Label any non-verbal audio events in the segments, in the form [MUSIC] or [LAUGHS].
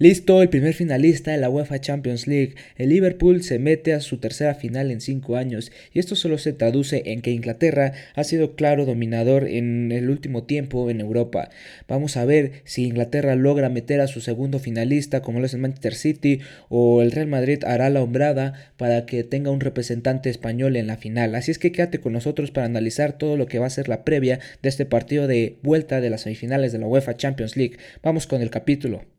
Listo, el primer finalista de la UEFA Champions League. El Liverpool se mete a su tercera final en cinco años y esto solo se traduce en que Inglaterra ha sido claro dominador en el último tiempo en Europa. Vamos a ver si Inglaterra logra meter a su segundo finalista como lo es el Manchester City o el Real Madrid hará la hombrada para que tenga un representante español en la final. Así es que quédate con nosotros para analizar todo lo que va a ser la previa de este partido de vuelta de las semifinales de la UEFA Champions League. Vamos con el capítulo.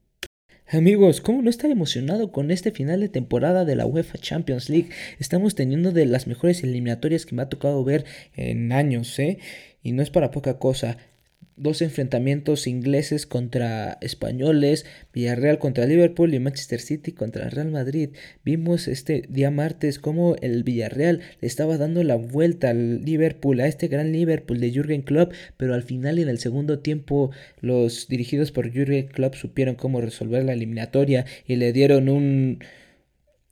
Amigos, ¿cómo no estar emocionado con este final de temporada de la UEFA Champions League? Estamos teniendo de las mejores eliminatorias que me ha tocado ver en años, ¿eh? Y no es para poca cosa dos enfrentamientos ingleses contra españoles, Villarreal contra Liverpool y Manchester City contra Real Madrid. Vimos este día martes cómo el Villarreal le estaba dando la vuelta al Liverpool, a este gran Liverpool de Jürgen Klopp, pero al final en el segundo tiempo los dirigidos por Jürgen Klopp supieron cómo resolver la eliminatoria y le dieron un,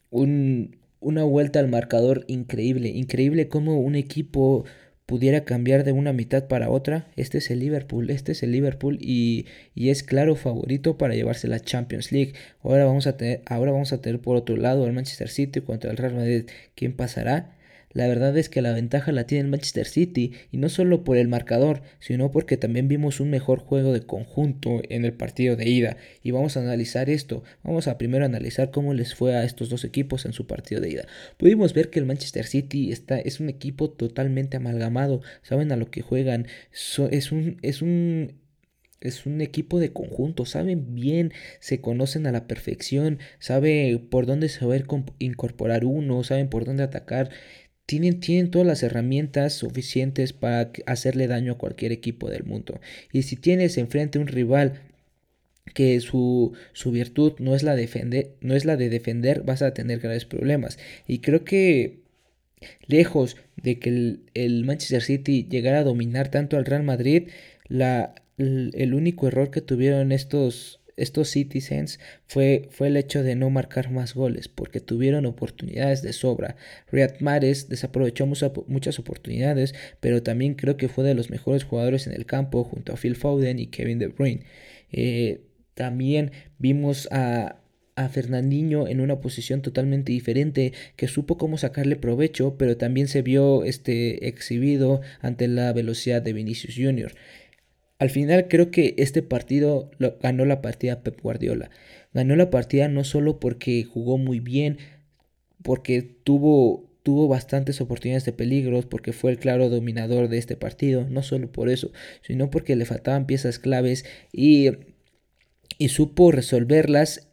un una vuelta al marcador increíble, increíble como un equipo pudiera cambiar de una mitad para otra, este es el Liverpool, este es el Liverpool y, y, es claro favorito para llevarse la Champions League. Ahora vamos a tener, ahora vamos a tener por otro lado el Manchester City contra el Real Madrid. ¿Quién pasará? La verdad es que la ventaja la tiene el Manchester City y no solo por el marcador, sino porque también vimos un mejor juego de conjunto en el partido de ida. Y vamos a analizar esto. Vamos a primero analizar cómo les fue a estos dos equipos en su partido de ida. Pudimos ver que el Manchester City está, es un equipo totalmente amalgamado. Saben a lo que juegan. es un, es un es un equipo de conjunto, saben bien, se conocen a la perfección, sabe por dónde saber incorporar uno, saben por dónde atacar tienen, tienen todas las herramientas suficientes para hacerle daño a cualquier equipo del mundo. Y si tienes enfrente un rival que su, su virtud no es, la defender, no es la de defender, vas a tener graves problemas. Y creo que lejos de que el, el Manchester City llegara a dominar tanto al Real Madrid, la, el único error que tuvieron estos, estos Citizens fue, fue el hecho de no marcar más goles, porque tuvieron oportunidades de sobra. Riyad Mahrez desaprovechó muchas oportunidades, pero también creo que fue de los mejores jugadores en el campo, junto a Phil Foden y Kevin De Bruyne. Eh, también vimos a, a Fernandinho en una posición totalmente diferente, que supo cómo sacarle provecho, pero también se vio este, exhibido ante la velocidad de Vinicius Jr. Al final creo que este partido ganó la partida Pep Guardiola. Ganó la partida no solo porque jugó muy bien, porque tuvo, tuvo bastantes oportunidades de peligros, porque fue el claro dominador de este partido, no solo por eso, sino porque le faltaban piezas claves y, y supo resolverlas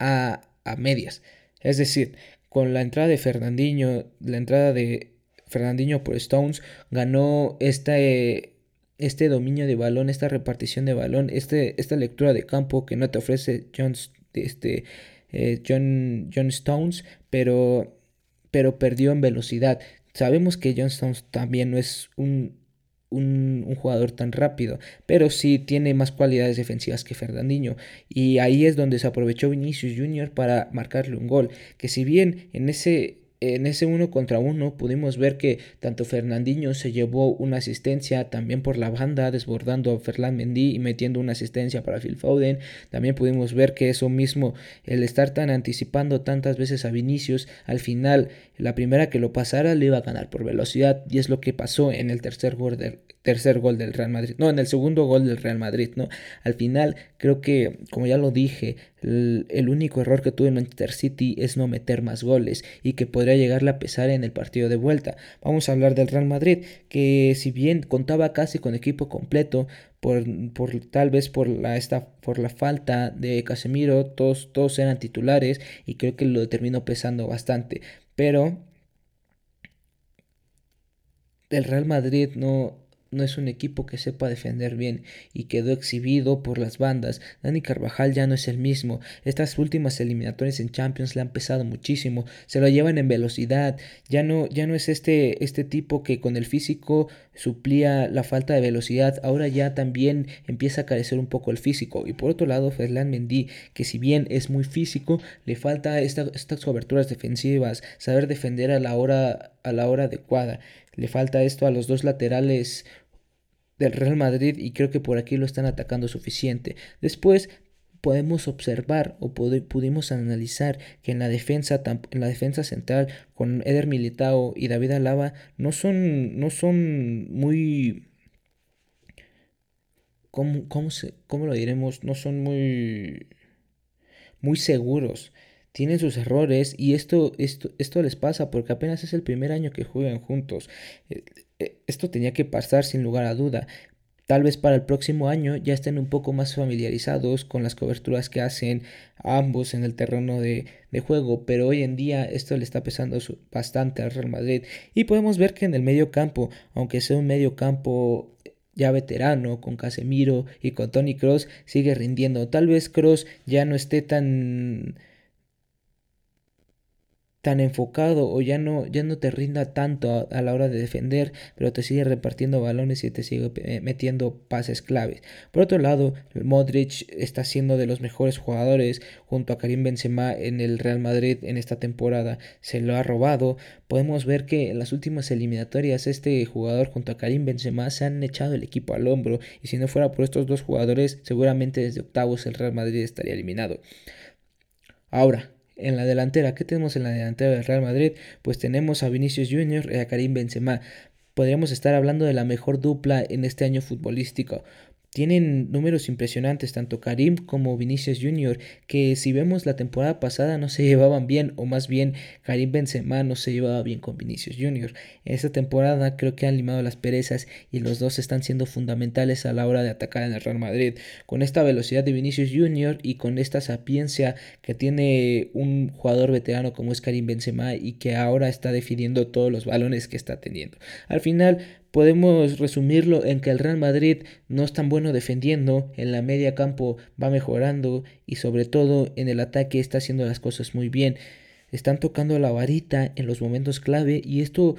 a, a medias. Es decir, con la entrada de Fernandinho, la entrada de Fernandinho por Stones, ganó esta... Este dominio de balón, esta repartición de balón, este, esta lectura de campo que no te ofrece John, este, eh, John, John Stones, pero, pero perdió en velocidad. Sabemos que John Stones también no es un, un, un, jugador tan rápido, pero sí tiene más cualidades defensivas que Fernandinho. Y ahí es donde se aprovechó Vinicius Jr. para marcarle un gol. Que si bien en ese en ese uno contra uno pudimos ver que tanto Fernandinho se llevó una asistencia también por la banda, desbordando a Ferland Mendy y metiendo una asistencia para Phil Foden. También pudimos ver que eso mismo, el estar tan anticipando tantas veces a Vinicius, al final la primera que lo pasara le iba a ganar por velocidad y es lo que pasó en el tercer gol tercer gol del Real Madrid, no, en el segundo gol del Real Madrid, ¿no? Al final creo que, como ya lo dije, el, único error que tuvo en Manchester City es no meter más goles y que podría llegarle a pesar en el partido de vuelta. Vamos a hablar del Real Madrid, que si bien contaba casi con equipo completo, por, por tal vez por la, esta, por la falta de Casemiro, todos, todos eran titulares y creo que lo terminó pesando bastante. Pero el Real Madrid no, no es un equipo que sepa defender bien y quedó exhibido por las bandas. Dani Carvajal ya no es el mismo. Estas últimas eliminatorias en Champions le han pesado muchísimo. Se lo llevan en velocidad. Ya no, ya no es este, este tipo que con el físico suplía la falta de velocidad. Ahora ya también empieza a carecer un poco el físico. Y por otro lado, Ferland Mendy, que si bien es muy físico, le falta estas coberturas defensivas, saber defender a la hora, a la hora adecuada. Le falta esto a los dos laterales del Real Madrid y creo que por aquí lo están atacando suficiente. Después podemos observar o pudimos analizar que en la defensa en la defensa central con Eder Militao y David Alaba no son no son muy ¿cómo, cómo, se, cómo lo diremos? No son muy muy seguros tienen sus errores y esto, esto, esto les pasa porque apenas es el primer año que juegan juntos. Eh, eh, esto tenía que pasar sin lugar a duda. Tal vez para el próximo año ya estén un poco más familiarizados con las coberturas que hacen ambos en el terreno de, juego, pero hoy en día esto le está pesando bastante al Real Madrid. Y podemos ver que en el medio campo, aunque sea un medio campo ya veterano, con Casemiro y con Tony Cross, sigue rindiendo. Tal vez Cross ya no esté tan tan enfocado o ya no, ya no te rinda tanto a, la hora de defender, pero te sigue repartiendo balones y te sigue eh, metiendo pases claves. Por otro lado, Modric está siendo de los mejores jugadores junto a Karim Benzema en el Real Madrid en esta temporada. Se lo ha robado. Podemos ver que en las últimas eliminatorias este jugador junto a Karim Benzema se han echado el equipo al hombro y si no fuera por estos dos jugadores, seguramente desde octavos el Real Madrid estaría eliminado. Ahora, en la delantera. ¿Qué tenemos en la delantera del Real Madrid? Pues tenemos a Vinicius Junior y a Karim Benzema. Podríamos estar hablando de la mejor dupla en este año futbolístico. Tienen números impresionantes tanto Karim como Vinicius Jr. que si vemos la temporada pasada no se [LAUGHS] llevaban bien o más bien Karim Benzema no se llevaba bien con Vinicius Jr. Esta temporada creo que han limado las perezas y los dos están siendo fundamentales a la hora de atacar en el Real Madrid. Con esta velocidad de Vinicius Jr. y con esta sapiencia que tiene un jugador veterano como es Karim Benzema y que ahora está definiendo todos los balones que está teniendo. Al final Podemos resumirlo en que el Real Madrid no es tan bueno defendiendo, en la media campo va mejorando y sobre todo en el ataque está haciendo las cosas muy bien. Están tocando la varita en los momentos clave y esto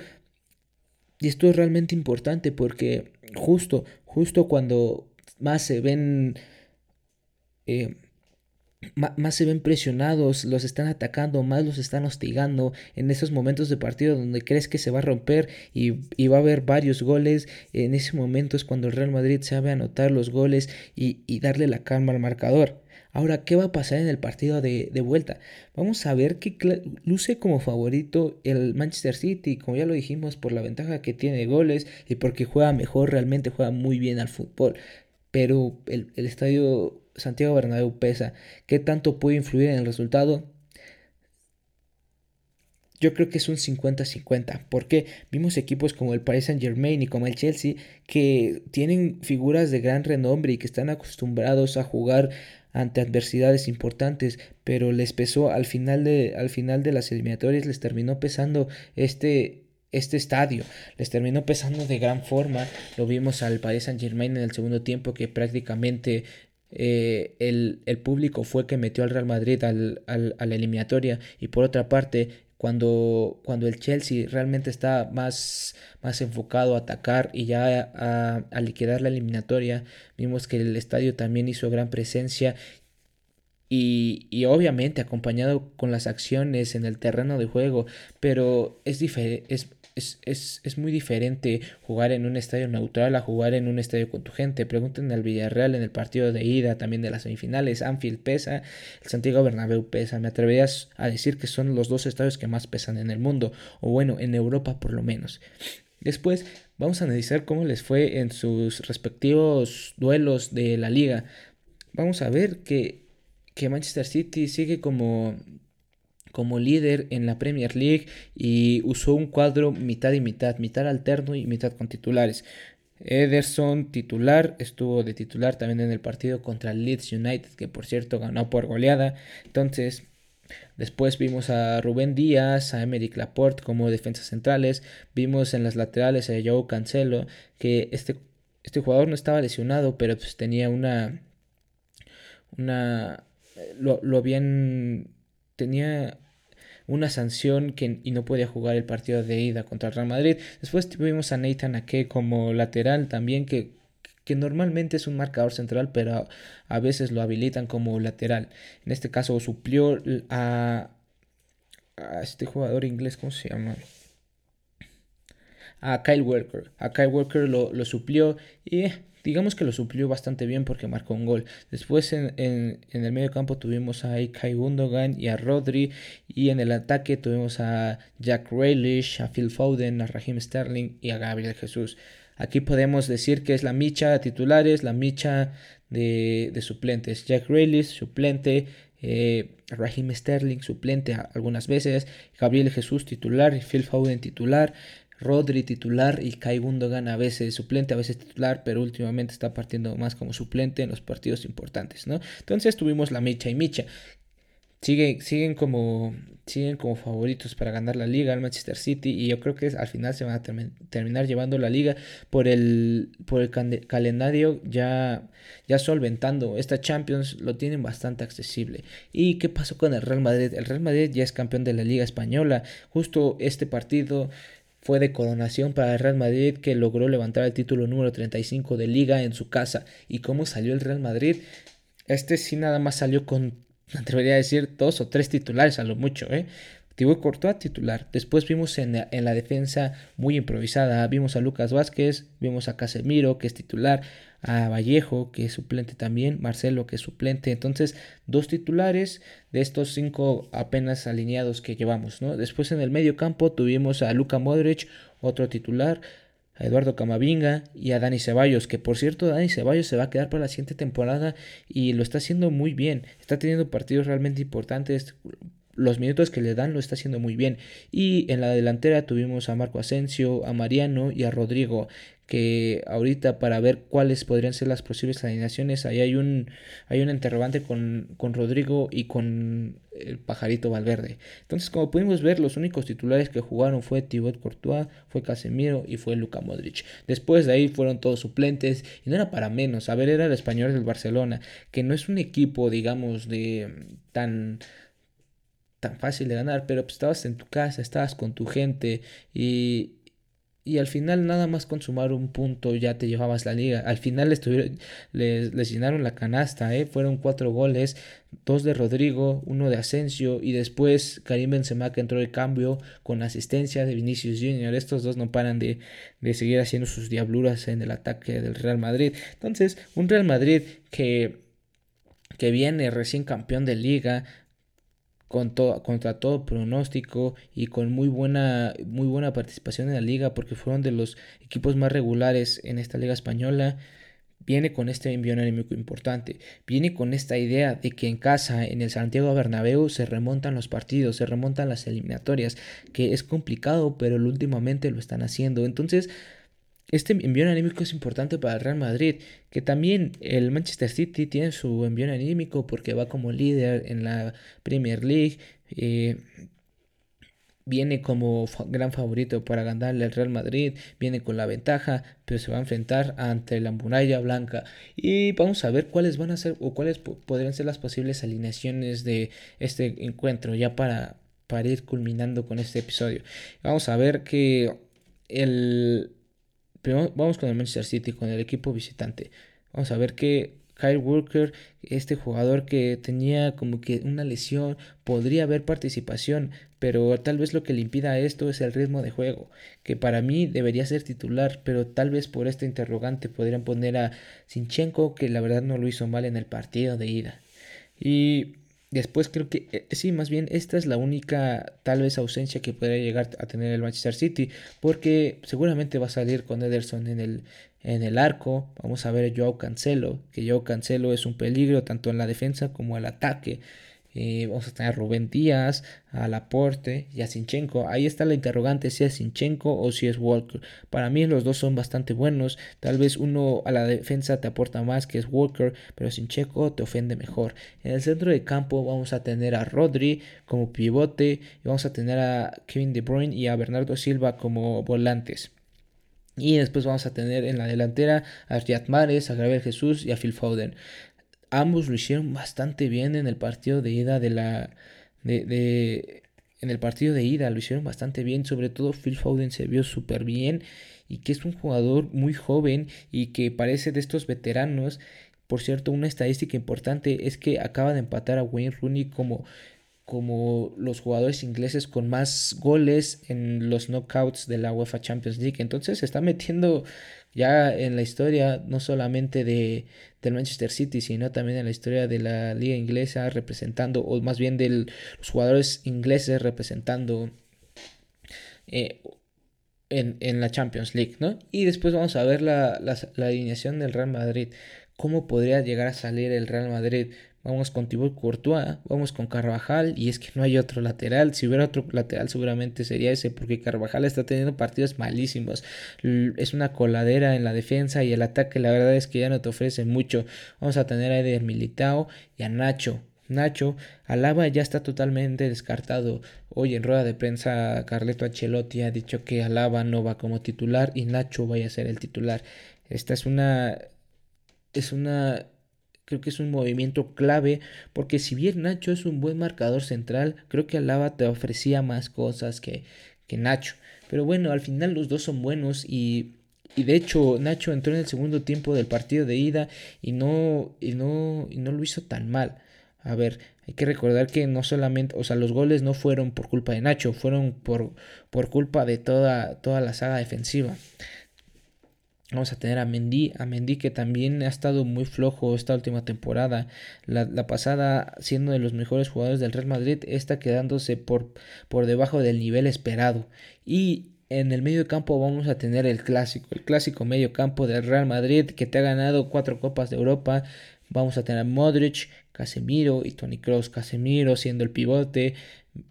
y esto es realmente importante porque justo justo cuando más se ven eh, más se ven presionados, los están atacando, más los están hostigando en esos momentos de partido donde crees que se va a romper y, va a haber varios goles. En ese momento es cuando el Real Madrid sabe anotar los goles y, darle la calma al marcador. Ahora, ¿qué va a pasar en el partido de, de vuelta? Vamos a ver que luce como favorito el Manchester City, como ya lo dijimos, por la ventaja que tiene de goles y porque juega mejor, realmente juega muy bien al fútbol. Pero el, el estadio Santiago Bernabéu pesa. ¿Qué tanto puede influir en el resultado? Yo creo que es un 50-50, porque vimos equipos como el Paris Saint Germain y como el Chelsea que tienen figuras de gran renombre y que están acostumbrados a jugar ante adversidades importantes, pero les pesó al final de, al final de las eliminatorias, les terminó pesando este, este estadio. Les terminó pesando de gran forma. Lo vimos al Paris Saint Germain en el segundo tiempo que prácticamente eh, el, público fue que metió al Real Madrid al, a la eliminatoria. Y por otra parte cuando, cuando el Chelsea realmente está más, más enfocado a atacar y ya a, a, liquidar la eliminatoria vimos que el estadio también hizo gran presencia. Y, y, obviamente acompañado con las acciones en el terreno de juego pero es, es, es, muy diferente jugar en un estadio neutral a jugar en un estadio con tu gente. Pregunten al Villarreal en el partido de ida, también de las semifinales. Anfield pesa, el Santiago Bernabéu pesa. Me atreverías a decir que son los dos estadios que más pesan en el mundo, o bueno, en Europa por lo menos. Después vamos a analizar cómo les fue en sus respectivos duelos de la liga. Vamos a ver que, que Manchester City sigue como como líder en la Premier League y usó un cuadro mitad y mitad, mitad alterno y mitad con titulares. Ederson titular, estuvo de titular también en el partido contra Leeds United, que por cierto ganó por goleada. Entonces, después vimos a Rubén Díaz, a Emerick Laporte como defensas centrales. Vimos en las laterales a Joe Cancelo, que este, este jugador no estaba lesionado, pero pues tenía una. una lo, lo habían tenía una sanción que, y no podía jugar el partido de ida contra el Real Madrid. Después tuvimos a Nathan Ake como lateral también, que, que normalmente es un marcador central, pero a, veces lo habilitan como lateral. En este caso suplió a, a este jugador inglés, ¿cómo se llama? A Kyle Walker. A Kyle Walker lo, lo suplió y digamos que lo suplió bastante bien porque marcó un gol. Después en, el medio campo tuvimos a Kai Gundogan y a Rodri y en el ataque tuvimos a Jack Grealish, a Phil Foden, a Raheem Sterling y a Gabriel Jesús. Aquí podemos decir que es la micha de titulares, la micha de, suplentes. Jack Grealish, suplente, eh, Raheem Sterling, suplente algunas veces, Gabriel Jesús titular, Phil Foden titular, Rodri titular y Kai Gundogan a veces suplente, a veces titular, pero últimamente está partiendo más como suplente en los partidos importantes, ¿no? Entonces tuvimos la Micha y Micha. Sigue, siguen, como, siguen como favoritos para ganar la liga el Manchester City y yo creo que al final se van a terminar llevando la liga por el, por el calendario ya, ya solventando. Esta Champions lo tienen bastante accesible. ¿Y qué pasó con el Real Madrid? El Real Madrid ya es campeón de la liga española. Justo este partido fue de coronación para el Real Madrid que logró levantar el título número 35 de liga en su casa. ¿Y cómo salió el Real Madrid? Este sí nada más salió con, me atrevería a decir, dos o tres titulares a lo mucho, ¿eh? Thibaut Courtois titular. Después vimos en la, en la, defensa muy improvisada. Vimos a Lucas Vázquez, vimos a Casemiro, que es titular, a Vallejo, que es suplente también, Marcelo, que es suplente. Entonces, dos titulares de estos cinco apenas alineados que llevamos, ¿no? Después en el medio campo tuvimos a Luka Modric, otro titular, a Eduardo Camavinga y a Dani Ceballos, que por cierto Dani Ceballos se va a quedar para la siguiente temporada y lo está haciendo muy bien, está teniendo partidos realmente importantes, los minutos que le dan lo está haciendo muy bien. Y en la delantera tuvimos a Marco Asensio, a Mariano y a Rodrigo, que ahorita para ver cuáles podrían ser las posibles alineaciones, ahí hay un, hay un interrogante con, con Rodrigo y con el pajarito Valverde. Entonces, como pudimos ver, los únicos titulares que jugaron fue Thibaut Courtois, fue Casemiro y fue Luka Modric. Después de ahí fueron todos suplentes y no era para menos. A ver, era el español del Barcelona, que no es un equipo, digamos, de tan tan fácil de ganar, pero pues estabas en tu casa, estabas con tu gente y, y al final nada más con sumar un punto ya te llevabas la liga. Al final les, les, llenaron la canasta, ¿eh? fueron cuatro goles, dos de Rodrigo, uno de Asensio y después Karim Benzema que entró de cambio con asistencia de Vinicius Junior. Estos dos no paran de, de seguir haciendo sus diabluras en el ataque del Real Madrid. Entonces, un Real Madrid que que viene recién campeón de liga, con contra todo pronóstico y con muy buena, muy buena participación en la liga porque fueron de los equipos más regulares en esta liga española. Viene con este envío anímico importante, viene con esta idea de que en casa, en el Santiago Bernabéu, se remontan los partidos, se remontan las eliminatorias, que es complicado, pero últimamente lo están haciendo. Entonces, este envío anímico es importante para el Real Madrid, que también el Manchester City tiene su envío anímico porque va como líder en la Premier League. Eh, viene como gran favorito para ganarle al Real Madrid, viene con la ventaja, pero se va a enfrentar ante la muralla blanca. Y vamos a ver cuáles van a ser o cuáles podrían ser las posibles alineaciones de este encuentro, ya para, para ir culminando con este episodio. Vamos a ver que el pero vamos con el Manchester City, con el equipo visitante. Vamos a ver que Kyle Walker, este jugador que tenía como que una lesión, podría haber participación, pero tal vez lo que le impida esto es el ritmo de juego, que para mí debería ser titular, pero tal vez por este interrogante podrían poner a Sinchenko, que la verdad no lo hizo mal en el partido de ida. Y Después creo que eh, sí, más bien esta es la única tal vez ausencia que podría llegar a tener el Manchester City, porque seguramente va a salir con Ederson en el, en el arco. Vamos a ver a Joao Cancelo, que Joao Cancelo es un peligro tanto en la defensa como el ataque. Eh, vamos a tener a Rubén Díaz, a Laporte y a Sinchenko. Ahí está la interrogante si es Sinchenko o si es Walker. Para mí los dos son bastante buenos. Tal vez uno a la defensa te aporta más que es Walker, pero Sinchenko te ofende mejor. En el centro de campo vamos a tener a Rodri como pivote y vamos a tener a Kevin De Bruyne y a Bernardo Silva como volantes. Y después vamos a tener en la delantera a Riyad Mahrez, a Gabriel Jesús y a Phil Foden ambos lo hicieron bastante bien en el partido de ida de la de, en el partido de ida lo hicieron bastante bien sobre todo Phil Foden se vio súper bien y que es un jugador muy joven y que parece de estos veteranos por cierto una estadística importante es que acaba de empatar a Wayne Rooney como como los jugadores ingleses con más goles en los knockouts de la UEFA Champions League. Entonces se está metiendo ya en la historia no solamente de, del Manchester City, sino también en la historia de la liga inglesa representando, o más bien de los jugadores ingleses representando eh, en, la Champions League, ¿no? Y después vamos a ver la, la alineación del Real Madrid. ¿Cómo podría llegar a salir el Real Madrid? Vamos con Thibaut Courtois, vamos con Carvajal y es que no hay otro lateral. Si hubiera otro lateral seguramente sería ese porque Carvajal está teniendo partidos malísimos. Es una coladera en la defensa y el ataque la verdad es que ya no te ofrece mucho. Vamos a tener a Eder Militao y a Nacho. Nacho, Alaba ya está totalmente descartado. Hoy en rueda de prensa Carleto Ancelotti ha dicho que Alaba no va como titular y Nacho vaya a ser el titular. Esta es una es una creo que es un movimiento clave porque si bien Nacho es un buen marcador central, creo que Alaba te ofrecía más cosas que, que Nacho. Pero bueno, al final los dos son buenos y, y de hecho Nacho entró en el segundo tiempo del partido de ida y no, y no, y no lo hizo tan mal. A ver, hay que recordar que no solamente, o sea, los goles no fueron por culpa de Nacho, fueron por, por culpa de toda, toda la saga defensiva. Vamos a tener a Mendy, a Mendy que también ha estado muy flojo esta última temporada. La, pasada siendo de los mejores jugadores del Real Madrid, está quedándose por, por debajo del nivel esperado. Y en el medio campo vamos a tener el clásico, el clásico medio campo del Real Madrid que te ha ganado cuatro copas de Europa. Vamos a tener a Modric, Casemiro y Tony Cross. Casemiro siendo el pivote,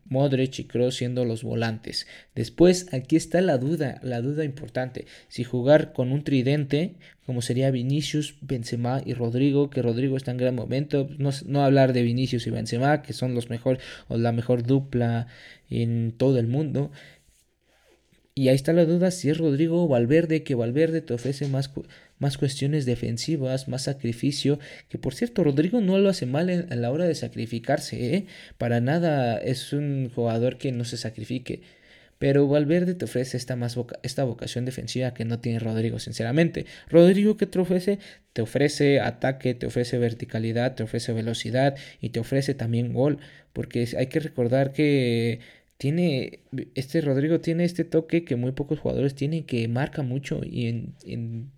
Modric y siendo los volantes. Después, aquí está la duda, la duda importante. Si jugar con un tridente, como sería Vinicius, Benzema y Rodrigo, que Rodrigo está en gran momento, no, no hablar de Vinicius y Benzema, que son los mejor o la mejor dupla en todo el mundo. Y ahí está la duda si es Rodrigo o Valverde, que Valverde te ofrece más, más cuestiones defensivas, más sacrificio, que por cierto Rodrigo no lo hace mal en, la hora de sacrificarse, ¿eh? para nada es un jugador que no se sacrifique. Pero Valverde te ofrece esta, más esta vocación defensiva que no tiene Rodrigo, sinceramente. Rodrigo, ¿qué te ofrece? Te ofrece ataque, te ofrece verticalidad, te ofrece velocidad y te ofrece también gol. Porque hay que recordar que tiene, este Rodrigo tiene este toque que muy pocos jugadores tienen, que marca mucho y en,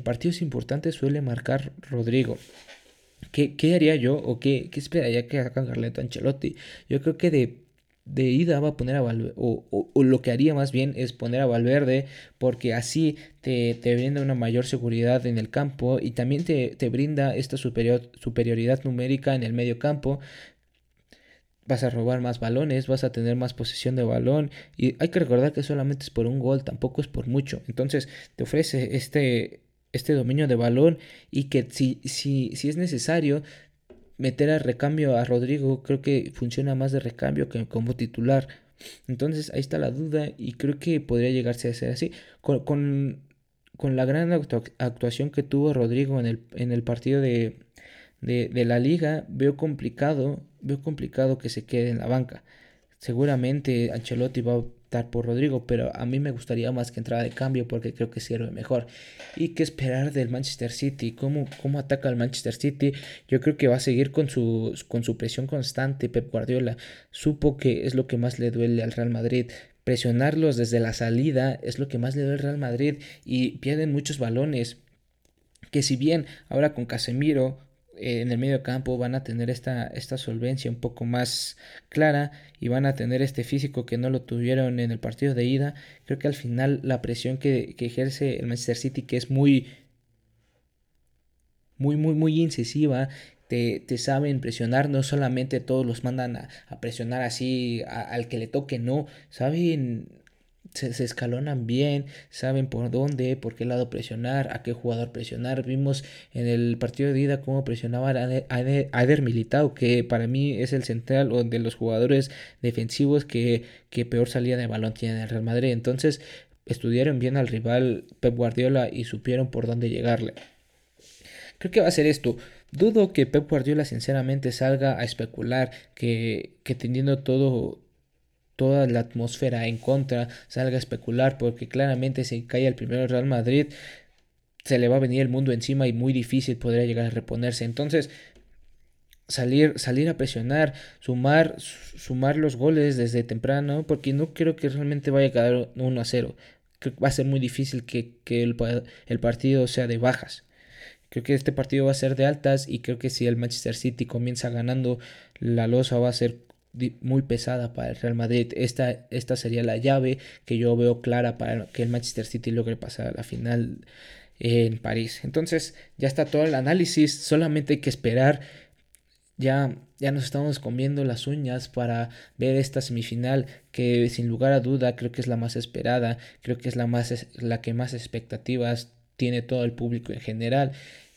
partidos importantes suele marcar Rodrigo. ¿Qué, ¿Qué, haría yo o qué, qué esperaría que haga Carleto Ancelotti? Yo creo que de, de ida va a poner a Valverde, o, o, lo que haría más bien es poner a Valverde, porque así te, te brinda una mayor seguridad en el campo y también te, te brinda esta superior, superioridad numérica en el medio campo vas a robar más balones, vas a tener más posesión de balón y hay que recordar que solamente es por un gol, tampoco es por mucho. Entonces te ofrece este, este dominio de balón y que si, si, si es necesario meter a recambio a Rodrigo, creo que funciona más de recambio que como titular. Entonces ahí está la duda y creo que podría llegarse a ser así. Con, con, la gran actuación que tuvo Rodrigo en el, en el partido de, de, de la liga, veo complicado veo complicado que se quede en la banca. Seguramente Ancelotti va por Rodrigo, pero a mí me gustaría más que entrada de cambio porque creo que sirve mejor. ¿Y qué esperar del Manchester City? ¿Cómo, cómo ataca el Manchester City? Yo creo que va a seguir con su, con su presión constante. Pep Guardiola supo que es lo que más le duele al Real Madrid. Presionarlos desde la salida es lo que más le duele al Real Madrid y pierden muchos balones. Que si bien ahora con Casemiro en el medio campo van a tener esta, esta solvencia un poco más clara y van a tener este físico que no lo tuvieron en el partido de ida. Creo que al final la presión que, ejerce el Manchester City, que es muy, muy, muy, muy incisiva, te, te, saben presionar, no solamente todos los mandan a, presionar así al que le toque, no, saben se, escalonan bien, saben por dónde, por qué lado presionar, a qué jugador presionar. Vimos en el partido de ida cómo presionaban a Eder, Militao, que para mí es el central o de los jugadores defensivos que, que peor salía de balón tiene en el Real Madrid. Entonces estudiaron bien al rival Pep Guardiola y supieron por dónde llegarle. Creo que va a ser esto. Dudo que Pep Guardiola sinceramente salga a especular que, que teniendo todo toda la atmósfera en contra, salga a especular, porque claramente si cae el primero Real Madrid, se le va a venir el mundo encima y muy difícil podría llegar a reponerse. Entonces, salir, salir a presionar, sumar, sumar los goles desde temprano, porque no creo que realmente vaya a quedar 1 a 0. Creo que va a ser muy difícil que, el, el partido sea de bajas. Creo que este partido va a ser de altas y creo que si el Manchester City comienza ganando, la losa va a ser muy pesada para el Real Madrid. Esta, esta sería la llave que yo veo clara para que el Manchester City logre pasar a la final en París. Entonces ya está todo el análisis, solamente hay que esperar. Ya, ya nos estamos comiendo las uñas para ver esta semifinal que sin lugar a duda creo que es la más esperada, creo que es la, más, la que más expectativas tiene todo el público en general,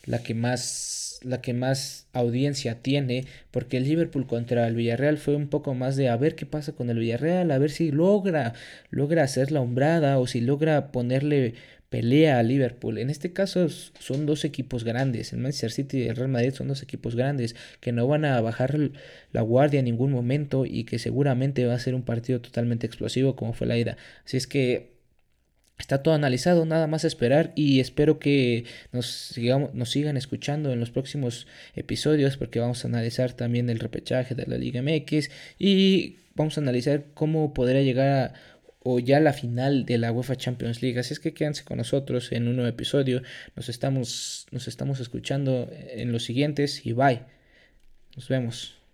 la que más la que más audiencia tiene, porque el Liverpool contra el Villarreal fue un poco más de a ver qué pasa con el Villarreal, a ver si logra logra hacer la hombrada o si logra ponerle pelea a Liverpool. En este caso son dos equipos grandes, el Manchester City y el Real Madrid son dos equipos grandes que no van a bajar la guardia en ningún momento y que seguramente va a ser un partido totalmente explosivo como fue la ida. Así es que Está todo analizado, nada más esperar y espero que nos, sigamos, nos sigan escuchando en los próximos episodios porque vamos a analizar también el repechaje de la Liga MX y vamos a analizar cómo podrá llegar a, o ya la final de la UEFA Champions League. Así es que quédense con nosotros en un nuevo episodio. Nos estamos, nos estamos escuchando en los siguientes y bye. Nos vemos.